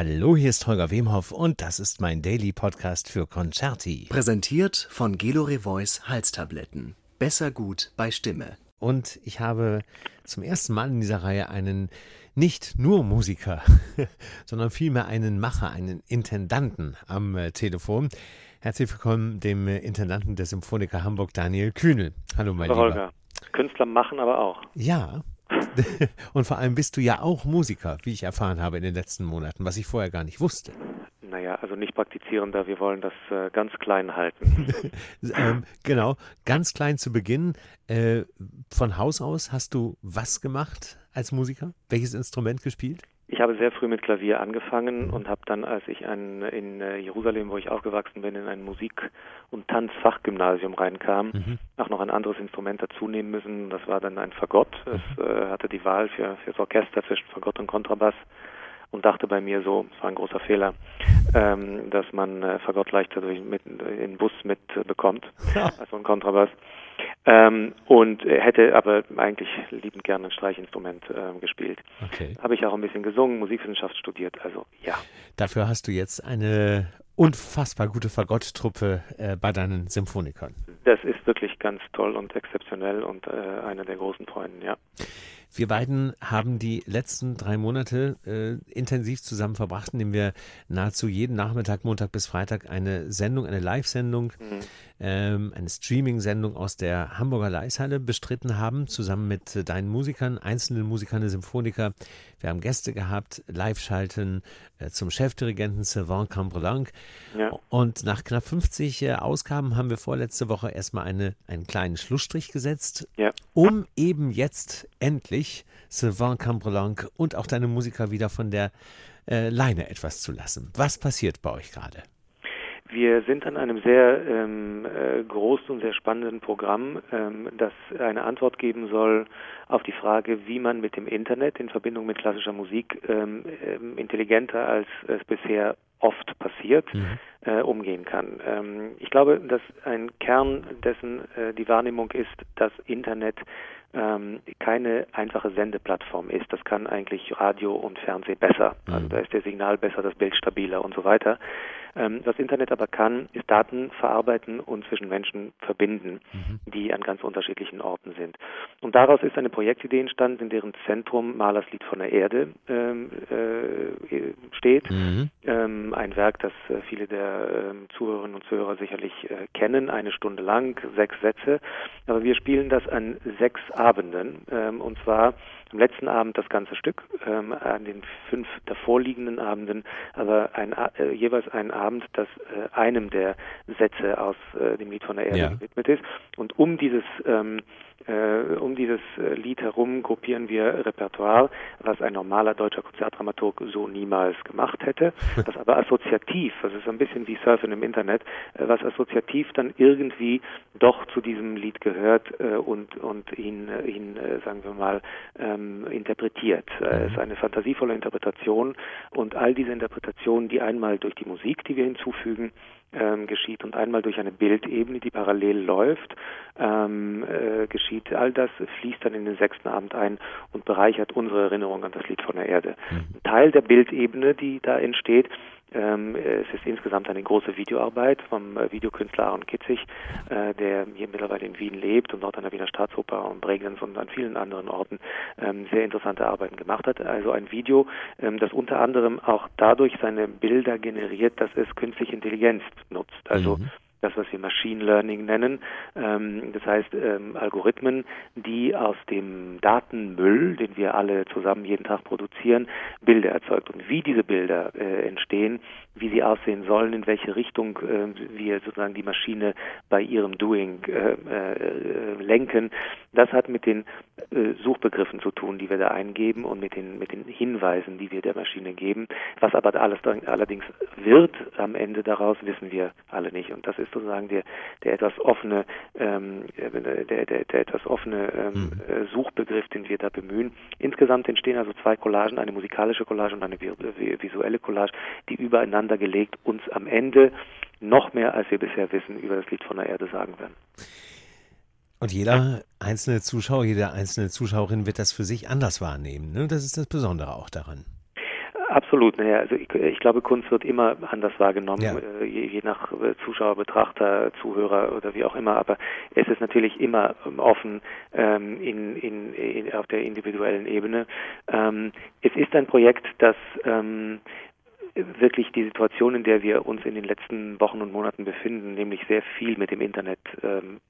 Hallo, hier ist Holger Wemhoff und das ist mein Daily Podcast für Concerti. Präsentiert von Gelore Voice Halstabletten. Besser gut bei Stimme. Und ich habe zum ersten Mal in dieser Reihe einen nicht nur Musiker, sondern vielmehr einen Macher, einen Intendanten am äh, Telefon. Herzlich willkommen dem äh, Intendanten der Symphoniker Hamburg, Daniel Kühnel. Hallo, mein Hallo, Lieber. Holger. Künstler machen aber auch. Ja. Und vor allem bist du ja auch Musiker, wie ich erfahren habe in den letzten Monaten, was ich vorher gar nicht wusste. Naja, also nicht praktizierender, wir wollen das äh, ganz klein halten. ähm, genau, ganz klein zu Beginn. Äh, von Haus aus hast du was gemacht als Musiker? Welches Instrument gespielt? Ich habe sehr früh mit Klavier angefangen und habe dann, als ich ein, in äh, Jerusalem, wo ich aufgewachsen bin, in ein Musik- und Tanzfachgymnasium reinkam, Mhm. auch noch ein anderes Instrument dazu nehmen müssen. Das war dann ein Fagott. Es äh, hatte die Wahl für, das Orchester zwischen Fagott und Kontrabass und dachte bei mir so, es war ein großer Fehler, ähm, dass man äh, Fagott leichter durch, mit, in den Bus mitbekommt Ja. als so ein Kontrabass. Ähm, und äh, hätte aber eigentlich liebend gerne ein Streichinstrument ähm, gespielt. Okay. Habe ich auch ein bisschen gesungen, Musikwissenschaft studiert, also ja. Dafür hast du jetzt eine unfassbar gute Fagottruppe äh, bei deinen Symphonikern. Das ist wirklich ganz toll und exzeptionell und äh, einer der großen Freuden, ja. Wir beiden haben die letzten drei Monate äh, intensiv zusammen verbracht, indem wir nahezu jeden Nachmittag, Montag bis Freitag eine Sendung, eine Live-Sendung, Mhm. ähm, eine Streaming-Sendung aus der Hamburger Leishalle bestritten haben, zusammen mit äh, deinen Musikern, einzelnen Musikern, der Symphoniker. Wir haben Gäste gehabt, Live-Schalten zum Chefdirigenten Sylvain Cambrelang. Ja. Und nach knapp 50 äh, Ausgaben haben wir vorletzte Woche erstmal eine, einen kleinen Schlussstrich gesetzt, Ja. um eben jetzt endlich Sylvain Cambrelang und auch deine Musiker wieder von der äh, Leine etwas zu lassen. Was passiert bei euch gerade? Wir sind an einem sehr ähm, großen und sehr spannenden Programm, ähm, das eine Antwort geben soll auf die Frage, wie man mit dem Internet in Verbindung mit klassischer Musik ähm, ähm, intelligenter als es bisher oft passiert, äh, umgehen kann. Ähm, ich glaube, dass ein Kern dessen äh, die Wahrnehmung ist, dass Internet ähm, keine einfache Sendeplattform ist. Das kann eigentlich Radio und Fernsehen besser. Also Mhm. da ist der Signal besser, das Bild stabiler und so weiter. Ähm, was Internet aber kann, ist Daten verarbeiten und zwischen Menschen verbinden, die an ganz unterschiedlichen Orten sind. Und daraus ist eine Projektidee entstanden, in deren Zentrum Malers Lied von der Erde ähm, äh, steht. Mhm. Ähm, ein Werk, das äh, viele der ähm, Zuhörerinnen und Zuhörer sicherlich äh, kennen, eine Stunde lang, sechs Sätze. Aber wir spielen das an sechs Abenden, ähm, und zwar am letzten Abend das ganze Stück, ähm, an den fünf davorliegenden Abenden, aber ein, äh, jeweils ein Abend, das äh, einem der Sätze aus äh, dem Lied von der Erde Ja. gewidmet ist. Und um dieses ähm, äh, um dieses äh, Lied herum gruppieren wir Repertoire, was ein normaler deutscher Konzertdramaturg so niemals gemacht hätte, was aber assoziativ, das ist ein bisschen wie Surfen im Internet, äh, was assoziativ dann irgendwie doch zu diesem Lied gehört äh, und und ihn äh, ihn äh, sagen wir mal ähm, interpretiert. Äh, Es ist eine fantasievolle Interpretation und all diese Interpretationen, die einmal durch die Musik, die wir hinzufügen, ähm, geschieht und einmal durch eine Bildebene, die parallel läuft, ähm, äh, geschieht. All das fließt dann in den sechsten Abend ein und bereichert unsere Erinnerung an das Lied von der Erde. Ein Teil der Bildebene, die da entsteht, es ist insgesamt eine große Videoarbeit vom äh, Videokünstler Aaron Kitzig, äh, der hier mittlerweile in Wien lebt und dort an der Wiener Staatsoper und Bregenz und an vielen anderen Orten ähm, sehr interessante Arbeiten gemacht hat. Also ein Video, ähm, das unter anderem auch dadurch seine Bilder generiert, dass es künstliche Intelligenz nutzt. Also Mhm. Das, was wir Machine Learning nennen. Ähm, das heißt ähm, Algorithmen, die aus dem Datenmüll, den wir alle zusammen jeden Tag produzieren, Bilder erzeugt. Und wie diese Bilder äh, entstehen, wie sie aussehen sollen, in welche Richtung äh, wir sozusagen die Maschine bei ihrem Doing äh, äh, lenken, das hat mit den Suchbegriffen zu tun, die wir da eingeben und mit den mit den Hinweisen, die wir der Maschine geben. Was aber alles allerdings wird am Ende daraus, wissen wir alle nicht. Und das ist sozusagen der der etwas offene ähm, äh, der, der, der etwas offene ähm, äh, Suchbegriff, den wir da bemühen. Insgesamt entstehen also zwei Collagen, eine musikalische Collage und eine vi- vi- visuelle Collage, die übereinander gelegt uns am Ende noch mehr, als wir bisher wissen, über das Lied von der Erde sagen werden. Und jeder einzelne Zuschauer, jede einzelne Zuschauerin wird das für sich anders wahrnehmen. Ne? Das ist das Besondere auch daran. Absolut. Naja, also ich, ich, glaube, Kunst wird immer anders wahrgenommen, ja. äh, je, je, nach äh, Zuschauer, Betrachter, Zuhörer oder wie auch immer. Aber es ist natürlich immer ähm, offen ähm, in, in, in, auf der individuellen Ebene. Ähm, es ist ein Projekt, das ähm, wirklich die Situation, in der wir uns in den letzten Wochen und Monaten befinden, nämlich sehr viel mit dem Internet ähm,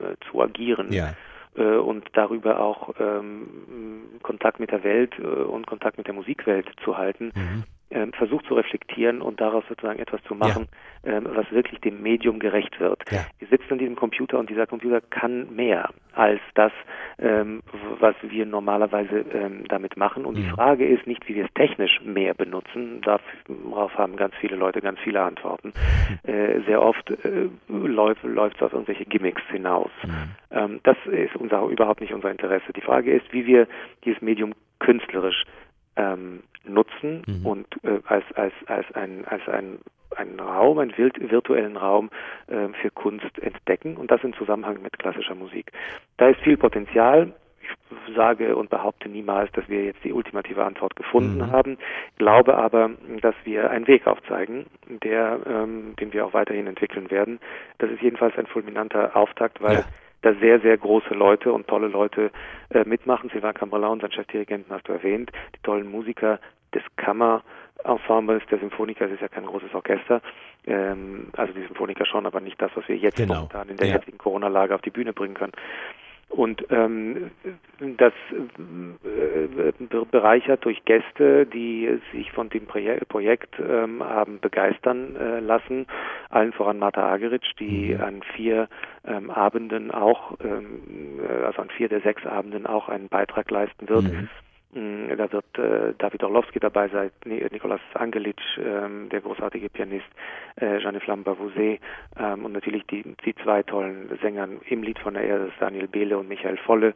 äh, zu agieren. Ja und darüber auch ähm, Kontakt mit der Welt äh, und Kontakt mit der Musikwelt zu halten, mhm ähm, versucht zu reflektieren und daraus sozusagen etwas zu machen, ja. ähm, was wirklich dem Medium gerecht wird. Ja. Wir sitzen an diesem Computer und dieser Computer kann mehr als das, ähm, was wir normalerweise ähm, damit machen. Und mhm. die Frage ist nicht, wie wir es technisch mehr benutzen. Darauf haben ganz viele Leute ganz viele Antworten. Mhm. Äh, sehr oft äh, läuft es auf irgendwelche Gimmicks hinaus. Mhm. Ähm, das ist unser, überhaupt nicht unser Interesse. Die Frage ist, wie wir dieses Medium künstlerisch ähm, nutzen mhm. und äh, als, als, als ein, als ein, einen Raum, einen virtuellen Raum äh, für Kunst entdecken und das im Zusammenhang mit klassischer Musik. Da ist viel Potenzial. Ich sage und behaupte niemals, dass wir jetzt die ultimative Antwort gefunden mhm. haben, glaube aber, dass wir einen Weg aufzeigen, der, ähm, den wir auch weiterhin entwickeln werden. Das ist jedenfalls ein fulminanter Auftakt, weil ja da sehr, sehr große Leute und tolle Leute äh, mitmachen. Silvan Cambrella, unseren Chefdirigenten, hast du erwähnt, die tollen Musiker des Kammerensembles, der Symphoniker, es ist ja kein großes Orchester, ähm, also die Symphoniker schon, aber nicht das, was wir jetzt genau. momentan in der ja. jetzigen Corona-Lage auf die Bühne bringen können. Und ähm, das äh, bereichert durch Gäste, die sich von dem Projek Projekt ähm, haben begeistern äh, lassen, allen voran Martha Ageritsch, die mhm. an vier ähm, Abenden auch, ähm, äh, also an vier der sechs Abenden auch einen Beitrag leisten wird. Mhm da wird äh, David Orlowski dabei sein, Nikolaus Angelic, ähm, der großartige Pianist, äh, Jeanne Bavouzet ähm, und natürlich die, die zwei tollen Sänger im Lied von der Erde, Daniel Behle und Michael Volle.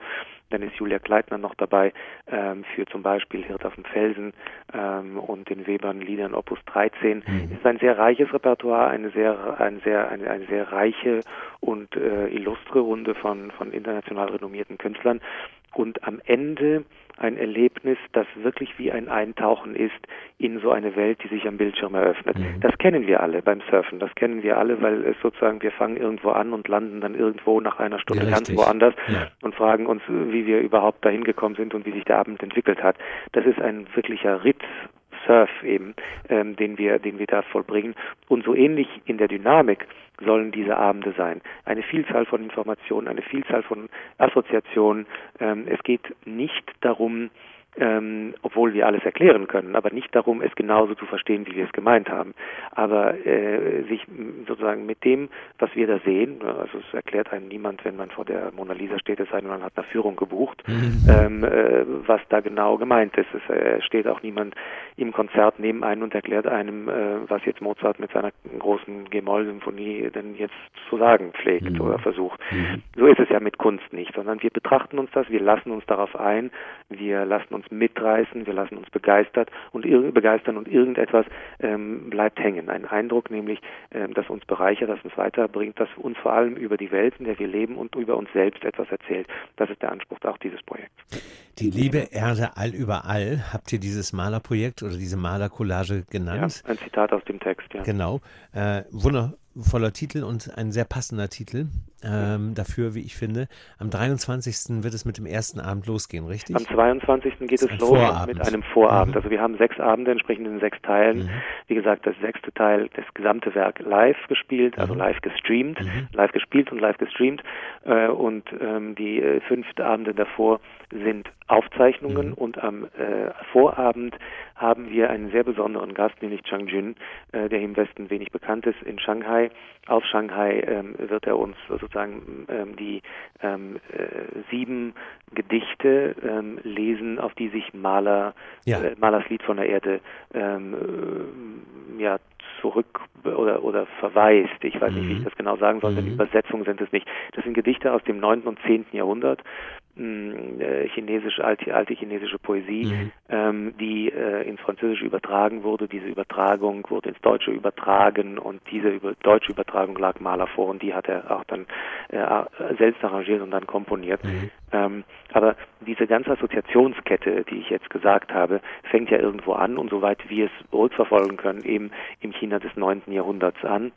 Dann ist Julia Kleitner noch dabei ähm, für zum Beispiel Hirt auf dem Felsen ähm, und den Webern Liedern Opus 13. Mhm. Es ist ein sehr reiches Repertoire, eine sehr, eine sehr, eine, eine sehr reiche und äh, illustre Runde von, von international renommierten Künstlern. Und am Ende ein Erlebnis, das wirklich wie ein Eintauchen ist in so eine Welt, die sich am Bildschirm eröffnet. Mhm. Das kennen wir alle beim Surfen. Das kennen wir alle, weil es sozusagen, wir fangen irgendwo an und landen dann irgendwo nach einer Stunde ja, ganz woanders ja. und fragen uns, wie wir überhaupt dahin gekommen sind und wie sich der Abend entwickelt hat. Das ist ein wirklicher Ritt Surf eben, ähm, den wir, den wir da vollbringen. Und so ähnlich in der Dynamik sollen diese Abende sein. Eine Vielzahl von Informationen, eine Vielzahl von Assoziationen. Ähm, es geht nicht darum, ähm, obwohl wir alles erklären können, aber nicht darum, es genauso zu verstehen, wie wir es gemeint haben. Aber äh, sich sozusagen mit dem, was wir da sehen, ne, also es erklärt einem niemand, wenn man vor der Mona Lisa steht, es sei denn, man hat eine Führung gebucht, mhm. ähm, äh, was da genau gemeint ist. Es äh, steht auch niemand im Konzert neben einem und erklärt einem, äh, was jetzt Mozart mit seiner großen G-Moll-Symphonie denn jetzt zu sagen pflegt mhm. oder versucht. Mhm. So ist es ja mit Kunst nicht, sondern wir betrachten uns das, wir lassen uns darauf ein, wir lassen uns mitreißen, wir lassen uns begeistert und begeistern und irgendetwas ähm, bleibt hängen. Ein Eindruck nämlich, ähm, das uns bereichert, das uns weiterbringt, das uns vor allem über die Welt, in der wir leben und über uns selbst etwas erzählt. Das ist der Anspruch auch dieses Projekts. Die Liebe Erde allüberall, habt ihr dieses Malerprojekt oder diese Malercollage genannt? Ja, ein Zitat aus dem Text, ja. Genau. Äh, wunder, voller Titel und ein sehr passender Titel ähm, dafür, wie ich finde. Am 23. wird es mit dem ersten Abend losgehen, richtig? Am 22. geht es los Vorabend. mit einem Vorabend. Mhm. Also wir haben sechs Abende entsprechend in sechs Teilen. Mhm. Wie gesagt, das sechste Teil, das gesamte Werk live gespielt, also mhm. live gestreamt, mhm. live gespielt und live gestreamt. Äh, und ähm, die äh, fünf Abende davor sind Aufzeichnungen mhm. und am äh, Vorabend haben wir einen sehr besonderen Gast, nämlich Chang Jun, äh, der im Westen wenig bekannt ist, in Shanghai. Aus Shanghai ähm, wird er uns sozusagen ähm, die ähm, äh, sieben Gedichte ähm, lesen, auf die sich Maler, ja. äh, Malers Lied von der Erde ähm, äh, ja, zurück oder, oder verweist. Ich weiß mhm. nicht, wie ich mhm. das genau sagen soll, denn mhm. Übersetzungen sind es nicht. Das sind Gedichte aus dem 9. und 10. Jahrhundert chinesische, alte, alte chinesische Poesie, mhm. ähm, die äh, ins Französische übertragen wurde. Diese Übertragung wurde ins Deutsche übertragen und diese über, deutsche Übertragung lag Maler vor und die hat er auch dann äh, selbst arrangiert und dann komponiert. Mhm. Ähm, aber diese ganze Assoziationskette, die ich jetzt gesagt habe, fängt ja irgendwo an und soweit wir es rückverfolgen können, eben im China des 9. Jahrhunderts an.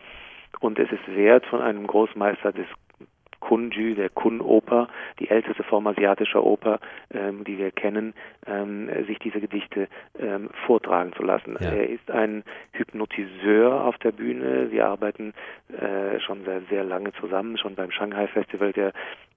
Und es ist wert, von einem Großmeister des Kunju, der Kun-Oper, die älteste Form asiatischer Oper, ähm, die wir kennen, ähm, sich diese Gedichte ähm, vortragen zu lassen. Ja. Er ist ein Hypnotiseur auf der Bühne. Wir arbeiten äh, schon sehr, sehr lange zusammen, schon beim Shanghai Festival der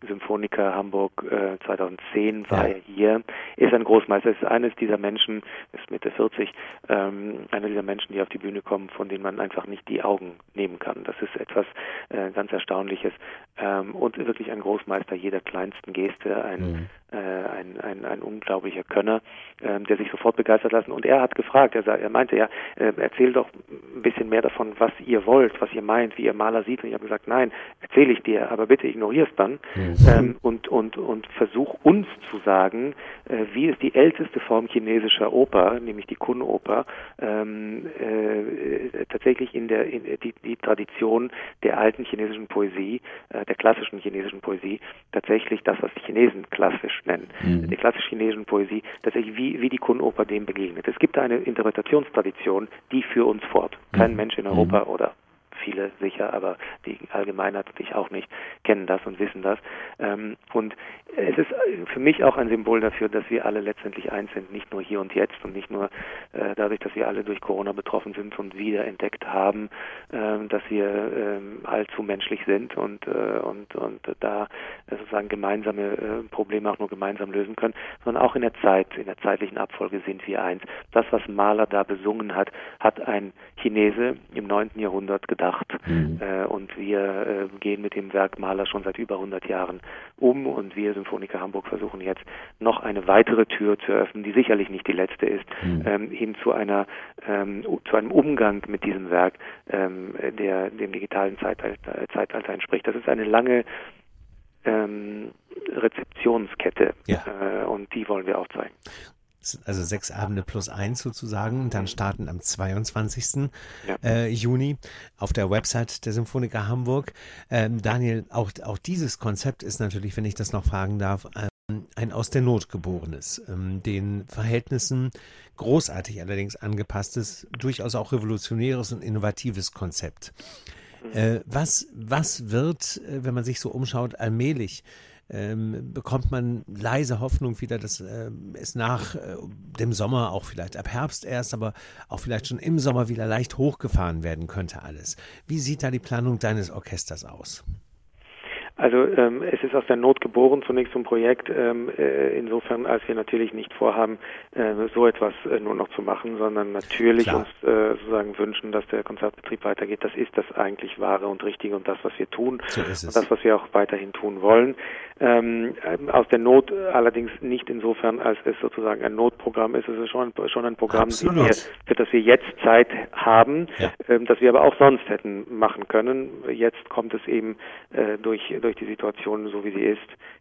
Symphoniker Hamburg äh, 2010 war ja. er hier. Er ist ein Großmeister, ist eines dieser Menschen, ist Mitte 40, ähm, einer dieser Menschen, die auf die Bühne kommen, von denen man einfach nicht die Augen nehmen kann. Das ist etwas äh, ganz Erstaunliches ähm, und wirklich ein Großmeister jeder kleinsten Geste, ein, mhm. Äh, ein, ein, ein unglaublicher Könner, äh, der sich sofort begeistert lassen. Und er hat gefragt, er, er meinte ja, äh, erzähl doch ein bisschen mehr davon, was ihr wollt, was ihr meint, wie ihr Maler sieht. Und ich habe gesagt, nein, erzähle ich dir, aber bitte ignorier es dann mhm. ähm, und, und, und versuch uns zu sagen, äh, wie es die älteste Form chinesischer Oper, nämlich die Kun-Oper, ähm, äh, tatsächlich in der in, die, die Tradition der alten chinesischen Poesie, äh, der klassischen chinesischen Poesie, tatsächlich das, was die Chinesen klassisch nennen, mhm. der klassischen chinesischen Poesie, tatsächlich wie, wie die Kun-Oper dem begegnet. Es gibt eine Interpretationstradition, die für uns fort. Kein mhm. Mensch in Europa mhm. oder viele sicher, aber die Allgemeinheit und ich auch nicht, kennen das und wissen das. Ähm, und es ist für mich auch ein Symbol dafür, dass wir alle letztendlich eins sind, nicht nur hier und jetzt und nicht nur äh, dadurch, dass wir alle durch Corona betroffen sind und wieder entdeckt haben, äh, dass wir äh, allzu menschlich sind und, äh, und, und da sozusagen gemeinsame äh, Probleme auch nur gemeinsam lösen können, sondern auch in der Zeit, in der zeitlichen Abfolge sind wir eins. Das, was Mahler da besungen hat, hat ein Chinese im 9. Jahrhundert gedacht gemacht. Mhm. Äh, und wir äh, gehen mit dem Werk Maler schon seit über 100 Jahren um und wir Symphoniker Hamburg versuchen jetzt noch eine weitere Tür zu öffnen, die sicherlich nicht die letzte ist, mhm. ähm, hin zu einer ähm, zu einem Umgang mit diesem Werk, ähm, der dem digitalen Zeitalter, Zeitalter entspricht. Das ist eine lange ähm, Rezeptionskette ja. äh, und die wollen wir aufzeigen also sechs Abende plus eins sozusagen, und dann starten am 22. Ja. Äh, Juni auf der Website der Symphoniker Hamburg. Ähm, Daniel, auch, auch dieses Konzept ist natürlich, wenn ich das noch fragen darf, ähm, ein aus der Not geborenes, ähm, den Verhältnissen großartig allerdings angepasstes, durchaus auch revolutionäres und innovatives Konzept. Mhm. Äh, was, was wird, äh, wenn man sich so umschaut, allmählich ähm, bekommt man leise Hoffnung wieder, dass äh, es nach äh, dem Sommer, auch vielleicht ab Herbst erst, aber auch vielleicht schon im Sommer wieder leicht hochgefahren werden könnte alles. Wie sieht da die Planung deines Orchesters aus? Also ähm, es ist aus der Not geboren zunächst ein Projekt, ähm, äh, insofern als wir natürlich nicht vorhaben, äh, so etwas äh, nur noch zu machen, sondern natürlich Klar. uns äh, sozusagen wünschen, dass der Konzertbetrieb weitergeht. Das ist das eigentlich wahre und richtige und das, was wir tun so und das, was wir auch weiterhin tun wollen. Ähm, aus der Not allerdings nicht insofern, als es sozusagen ein Notprogramm ist. Es ist schon, schon ein Programm, wir, für das wir jetzt Zeit haben, ja. ähm, das wir aber auch sonst hätten machen können. Jetzt kommt es eben äh, durch durch die Situation, so wie sie ist,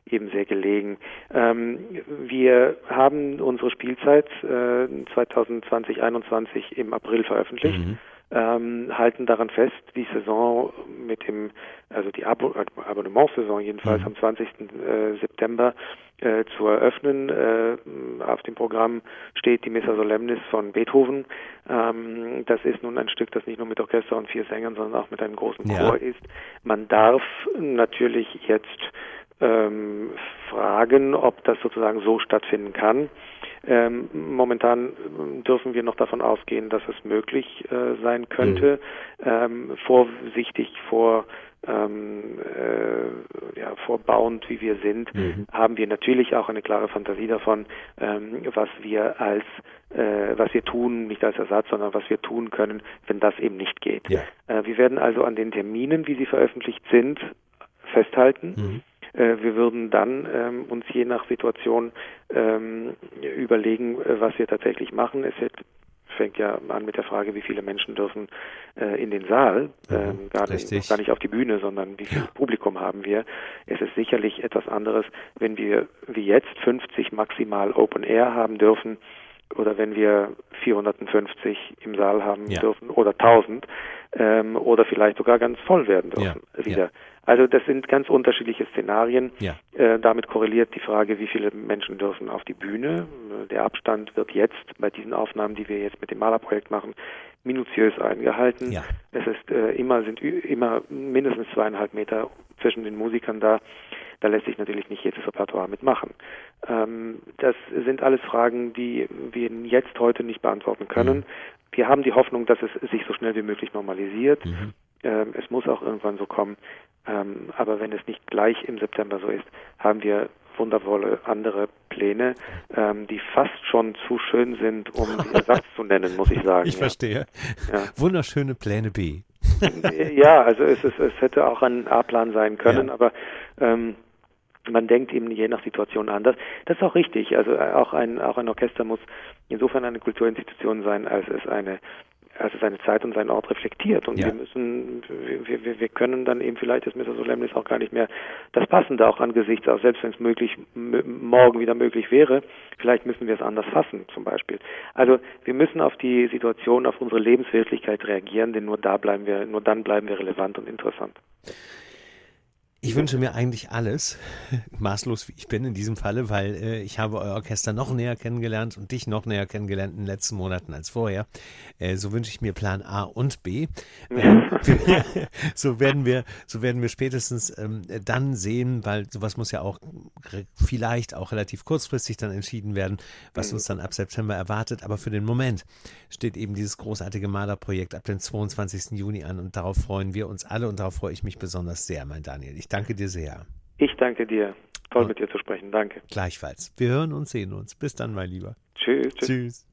eben sehr gelegen. Ähm, wir haben unsere Spielzeit äh, 2020 2021 im April veröffentlicht. Mhm. Ähm, halten daran fest, die Saison mit dem, also die Abo Abonnementsaison jedenfalls mhm. am 20. Äh, September äh, zu eröffnen. Äh, auf dem Programm steht die Missa Solemnis von Beethoven. Ähm, das ist nun ein Stück, das nicht nur mit Orchester und vier Sängern, sondern auch mit einem großen ja. Chor ist. Man darf natürlich jetzt ähm, fragen, ob das sozusagen so stattfinden kann. Ähm, momentan dürfen wir noch davon ausgehen, dass es möglich äh, sein könnte. Mhm. Ähm, vorsichtig vor ähm, äh, ja, vorbauend, wie wir sind, mhm. haben wir natürlich auch eine klare Fantasie davon, ähm, was wir als äh, was wir tun, nicht als Ersatz, sondern was wir tun können, wenn das eben nicht geht. Ja. Äh, wir werden also an den Terminen, wie sie veröffentlicht sind, festhalten. Mhm. Äh, wir würden dann ähm, uns je nach Situation ähm, überlegen, äh, was wir tatsächlich machen. Es fängt ja an mit der Frage, wie viele Menschen dürfen äh, in den Saal, Mhm, ähm, gar, nicht, gar nicht auf die Bühne, sondern wie viel Publikum haben wir. Es ist sicherlich etwas anderes, wenn wir wie jetzt 50 maximal Open Air haben dürfen oder wenn wir 450 im Saal haben Ja. dürfen oder 1000 ähm, oder vielleicht sogar ganz voll werden dürfen Ja, wieder. ja. Also das sind ganz unterschiedliche Szenarien. Äh, damit korreliert die Frage, wie viele Menschen dürfen auf die Bühne. Äh, Der Abstand wird jetzt bei diesen Aufnahmen, die wir jetzt mit dem Malerprojekt machen, minutiös eingehalten. Es ist äh, immer sind immer mindestens zweieinhalb Meter zwischen den Musikern da. Da lässt sich natürlich nicht jedes Repertoire mitmachen. Ähm, das sind alles Fragen, die wir jetzt heute nicht beantworten können. Mhm. Wir haben die Hoffnung, dass es sich so schnell wie möglich normalisiert. Mhm. Ähm, es muss auch irgendwann so kommen. Ähm, aber wenn es nicht gleich im September so ist, haben wir wundervolle andere Pläne, ähm, die fast schon zu schön sind, um Ersatz zu nennen, muss ich sagen. Ich verstehe. Ja. Wunderschöne Pläne B. ja, also es, ist, es hätte auch ein A-Plan sein können, Ja. aber ähm, man denkt eben je nach Situation anders. Das ist auch richtig. Also äh, auch ein auch ein Orchester muss insofern eine Kulturinstitution sein, als es eine als es seine Zeit und seinen Ort reflektiert. Und Ja. wir müssen, wir, wir, wir können dann eben vielleicht das Mr. Solemnis auch gar nicht mehr das Passende auch angesichts, auch selbst wenn es möglich morgen wieder möglich wäre, vielleicht müssen wir es anders fassen, zum Beispiel. Also wir müssen auf die Situation, auf unsere Lebenswirklichkeit reagieren, denn nur da bleiben wir, nur dann bleiben wir relevant und interessant. Ich wünsche mir eigentlich alles, maßlos wie ich bin in diesem Falle, weil äh, ich habe euer Orchester noch näher kennengelernt und dich noch näher kennengelernt in den letzten Monaten als vorher. Äh, so wünsche ich mir Plan A und B. Äh, so werden wir, so werden wir spätestens ähm, dann sehen, weil sowas muss ja auch vielleicht auch relativ kurzfristig dann entschieden werden, was uns dann ab September erwartet. Aber für den Moment steht eben dieses großartige Malerprojekt ab dem 22. Juni an und darauf freuen wir uns alle und darauf freue ich mich besonders sehr, mein Daniel. Ich danke dir sehr. Ich danke dir. Toll mit dir zu sprechen. Danke. Gleichfalls. Wir hören und sehen uns. Bis dann, mein Lieber. Tschüss. tschüss. Tschüss.